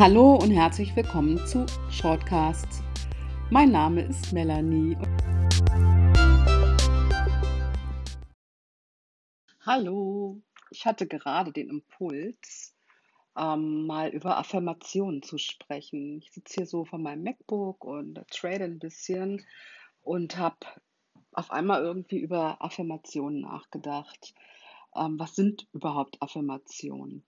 Hallo und herzlich willkommen zu Shortcasts. Mein Name ist Melanie. Hallo, ich hatte gerade den Impuls, ähm, mal über Affirmationen zu sprechen. Ich sitze hier so vor meinem MacBook und trade ein bisschen und habe auf einmal irgendwie über Affirmationen nachgedacht. Ähm, was sind überhaupt Affirmationen?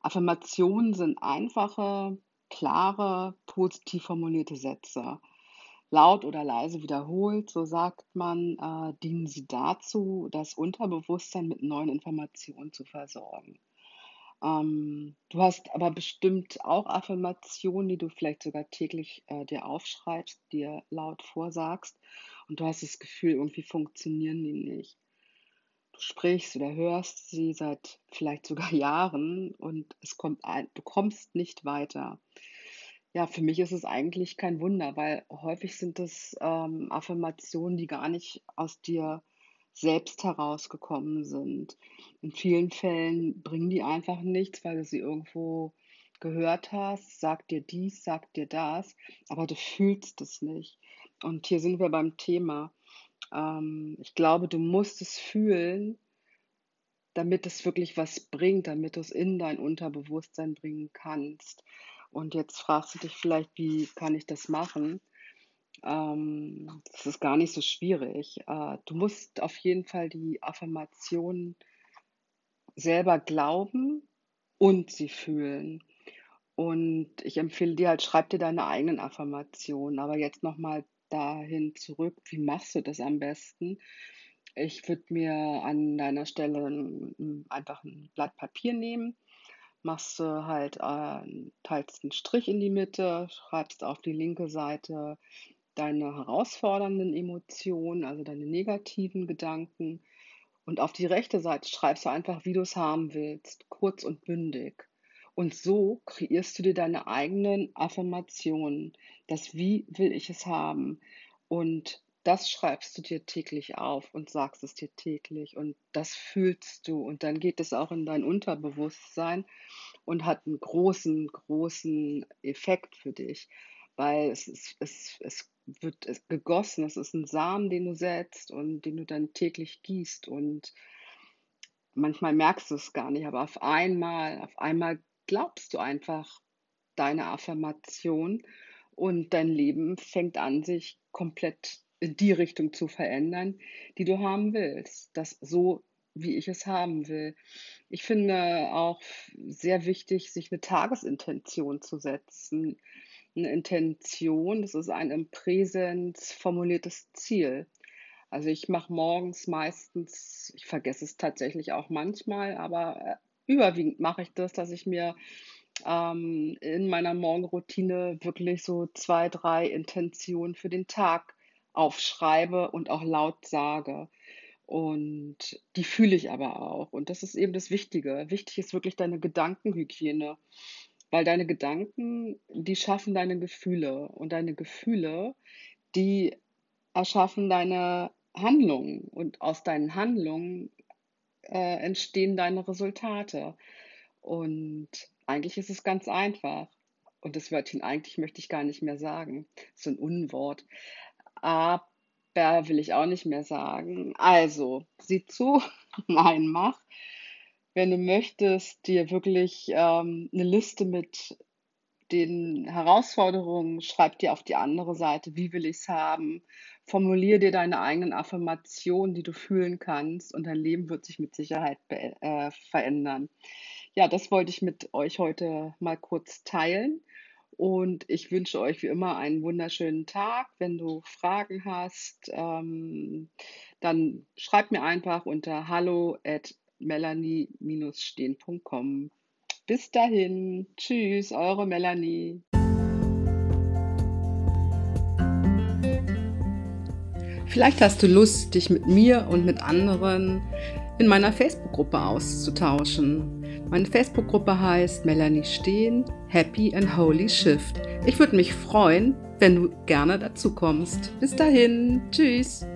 Affirmationen sind einfache, klare, positiv formulierte Sätze. Laut oder leise wiederholt, so sagt man, äh, dienen sie dazu, das Unterbewusstsein mit neuen Informationen zu versorgen. Ähm, du hast aber bestimmt auch Affirmationen, die du vielleicht sogar täglich äh, dir aufschreibst, dir laut vorsagst und du hast das Gefühl, irgendwie funktionieren die nicht. Sprichst oder hörst sie seit vielleicht sogar Jahren und es kommt ein, du kommst nicht weiter. Ja, für mich ist es eigentlich kein Wunder, weil häufig sind es ähm, Affirmationen, die gar nicht aus dir selbst herausgekommen sind. In vielen Fällen bringen die einfach nichts, weil du sie irgendwo gehört hast, sagt dir dies, sagt dir das, aber du fühlst es nicht. Und hier sind wir beim Thema. Ähm, ich glaube, du musst es fühlen, damit es wirklich was bringt, damit du es in dein Unterbewusstsein bringen kannst. Und jetzt fragst du dich vielleicht, wie kann ich das machen? Ähm, das ist gar nicht so schwierig. Äh, du musst auf jeden Fall die Affirmation selber glauben und sie fühlen. Und ich empfehle dir halt, schreib dir deine eigenen Affirmationen. Aber jetzt nochmal dahin zurück, wie machst du das am besten? Ich würde mir an deiner Stelle einfach ein Blatt Papier nehmen, machst du halt, äh, teilst einen Strich in die Mitte, schreibst auf die linke Seite deine herausfordernden Emotionen, also deine negativen Gedanken. Und auf die rechte Seite schreibst du einfach, wie du es haben willst, kurz und bündig. Und so kreierst du dir deine eigenen Affirmationen. Das Wie will ich es haben? Und das schreibst du dir täglich auf und sagst es dir täglich. Und das fühlst du. Und dann geht es auch in dein Unterbewusstsein und hat einen großen, großen Effekt für dich, weil es, ist, es, es wird gegossen, es ist ein Samen, den du setzt und den du dann täglich gießt. Und manchmal merkst du es gar nicht, aber auf einmal, auf einmal glaubst du einfach deine Affirmation und dein Leben fängt an, sich komplett in die Richtung zu verändern, die du haben willst. Das so, wie ich es haben will. Ich finde auch sehr wichtig, sich eine Tagesintention zu setzen. Eine Intention, das ist ein im Präsens formuliertes Ziel. Also ich mache morgens meistens, ich vergesse es tatsächlich auch manchmal, aber äh, überwiegend mache ich das, dass ich mir ähm, in meiner Morgenroutine wirklich so zwei, drei Intentionen für den Tag aufschreibe und auch laut sage. Und die fühle ich aber auch. Und das ist eben das Wichtige. Wichtig ist wirklich deine Gedankenhygiene. Weil deine Gedanken, die schaffen deine Gefühle. Und deine Gefühle, die erschaffen deine Handlungen. Und aus deinen Handlungen äh, entstehen deine Resultate. Und eigentlich ist es ganz einfach. Und das Wörtchen eigentlich möchte ich gar nicht mehr sagen. So ein Unwort. Aber will ich auch nicht mehr sagen. Also, sieh zu, nein, mach. Wenn du möchtest, dir wirklich ähm, eine Liste mit den Herausforderungen, schreib dir auf die andere Seite, wie will ich es haben, formulier dir deine eigenen Affirmationen, die du fühlen kannst und dein Leben wird sich mit Sicherheit äh, verändern. Ja, das wollte ich mit euch heute mal kurz teilen. Und ich wünsche euch wie immer einen wunderschönen Tag. Wenn du Fragen hast, ähm, dann schreib mir einfach unter hallo at melanie-stehen.com. Bis dahin. Tschüss, eure Melanie. Vielleicht hast du Lust, dich mit mir und mit anderen in meiner Facebook-Gruppe auszutauschen. Meine Facebook-Gruppe heißt Melanie Stehen, Happy and Holy Shift. Ich würde mich freuen, wenn du gerne dazu kommst. Bis dahin, tschüss.